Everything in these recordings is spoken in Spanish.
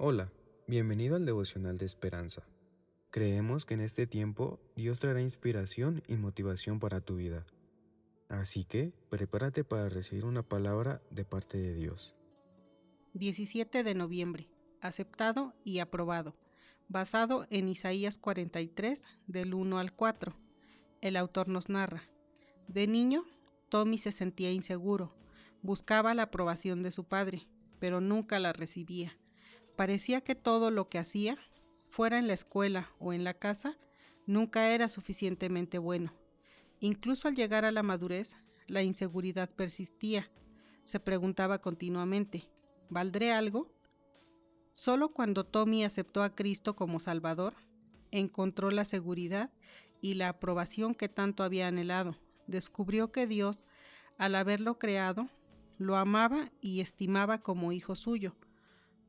Hola, bienvenido al devocional de esperanza. Creemos que en este tiempo Dios traerá inspiración y motivación para tu vida. Así que prepárate para recibir una palabra de parte de Dios. 17 de noviembre. Aceptado y aprobado. Basado en Isaías 43, del 1 al 4. El autor nos narra. De niño, Tommy se sentía inseguro. Buscaba la aprobación de su padre, pero nunca la recibía. Parecía que todo lo que hacía, fuera en la escuela o en la casa, nunca era suficientemente bueno. Incluso al llegar a la madurez, la inseguridad persistía. Se preguntaba continuamente, ¿valdré algo? Solo cuando Tommy aceptó a Cristo como Salvador, encontró la seguridad y la aprobación que tanto había anhelado. Descubrió que Dios, al haberlo creado, lo amaba y estimaba como hijo suyo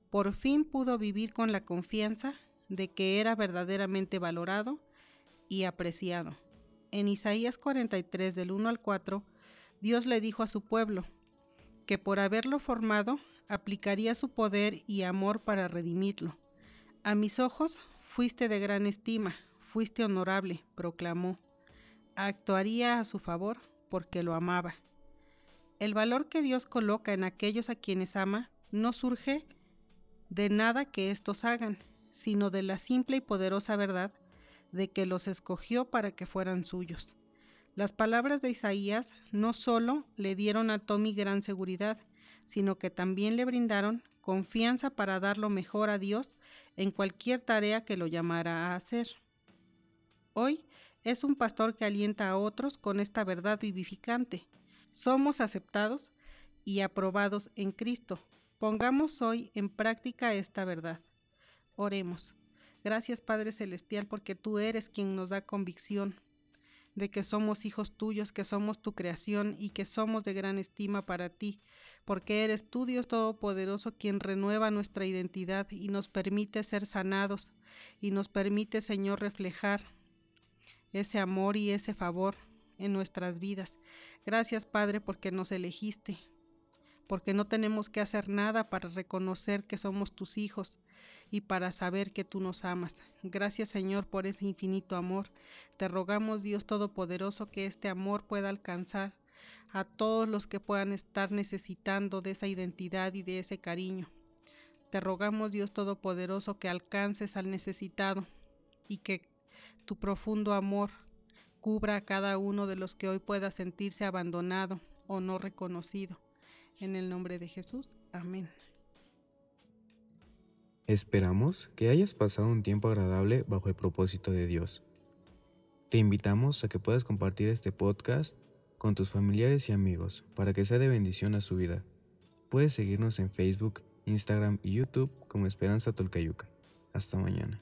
por fin pudo vivir con la confianza de que era verdaderamente valorado y apreciado. En Isaías 43 del 1 al 4, Dios le dijo a su pueblo que por haberlo formado aplicaría su poder y amor para redimirlo. A mis ojos fuiste de gran estima, fuiste honorable, proclamó. Actuaría a su favor porque lo amaba. El valor que Dios coloca en aquellos a quienes ama no surge de nada que éstos hagan, sino de la simple y poderosa verdad de que los escogió para que fueran suyos. Las palabras de Isaías no solo le dieron a Tommy gran seguridad, sino que también le brindaron confianza para dar lo mejor a Dios en cualquier tarea que lo llamara a hacer. Hoy es un pastor que alienta a otros con esta verdad vivificante. Somos aceptados y aprobados en Cristo, Pongamos hoy en práctica esta verdad. Oremos. Gracias Padre Celestial porque tú eres quien nos da convicción de que somos hijos tuyos, que somos tu creación y que somos de gran estima para ti, porque eres tú Dios Todopoderoso quien renueva nuestra identidad y nos permite ser sanados y nos permite Señor reflejar ese amor y ese favor en nuestras vidas. Gracias Padre porque nos elegiste, porque no tenemos que hacer nada para reconocer que somos tus hijos y para saber que tú nos amas. Gracias Señor por ese infinito amor. Te rogamos Dios Todopoderoso que este amor pueda alcanzar a todos los que puedan estar necesitando de esa identidad y de ese cariño. Te rogamos Dios Todopoderoso que alcances al necesitado y que tu profundo amor cubra a cada uno de los que hoy pueda sentirse abandonado o no reconocido. En el nombre de Jesús. Amén. Esperamos que hayas pasado un tiempo agradable bajo el propósito de Dios. Te invitamos a que puedas compartir este podcast con tus familiares y amigos para que sea de bendición a su vida. Puedes seguirnos en Facebook, Instagram y YouTube como Esperanza Tolcayuca. Hasta mañana.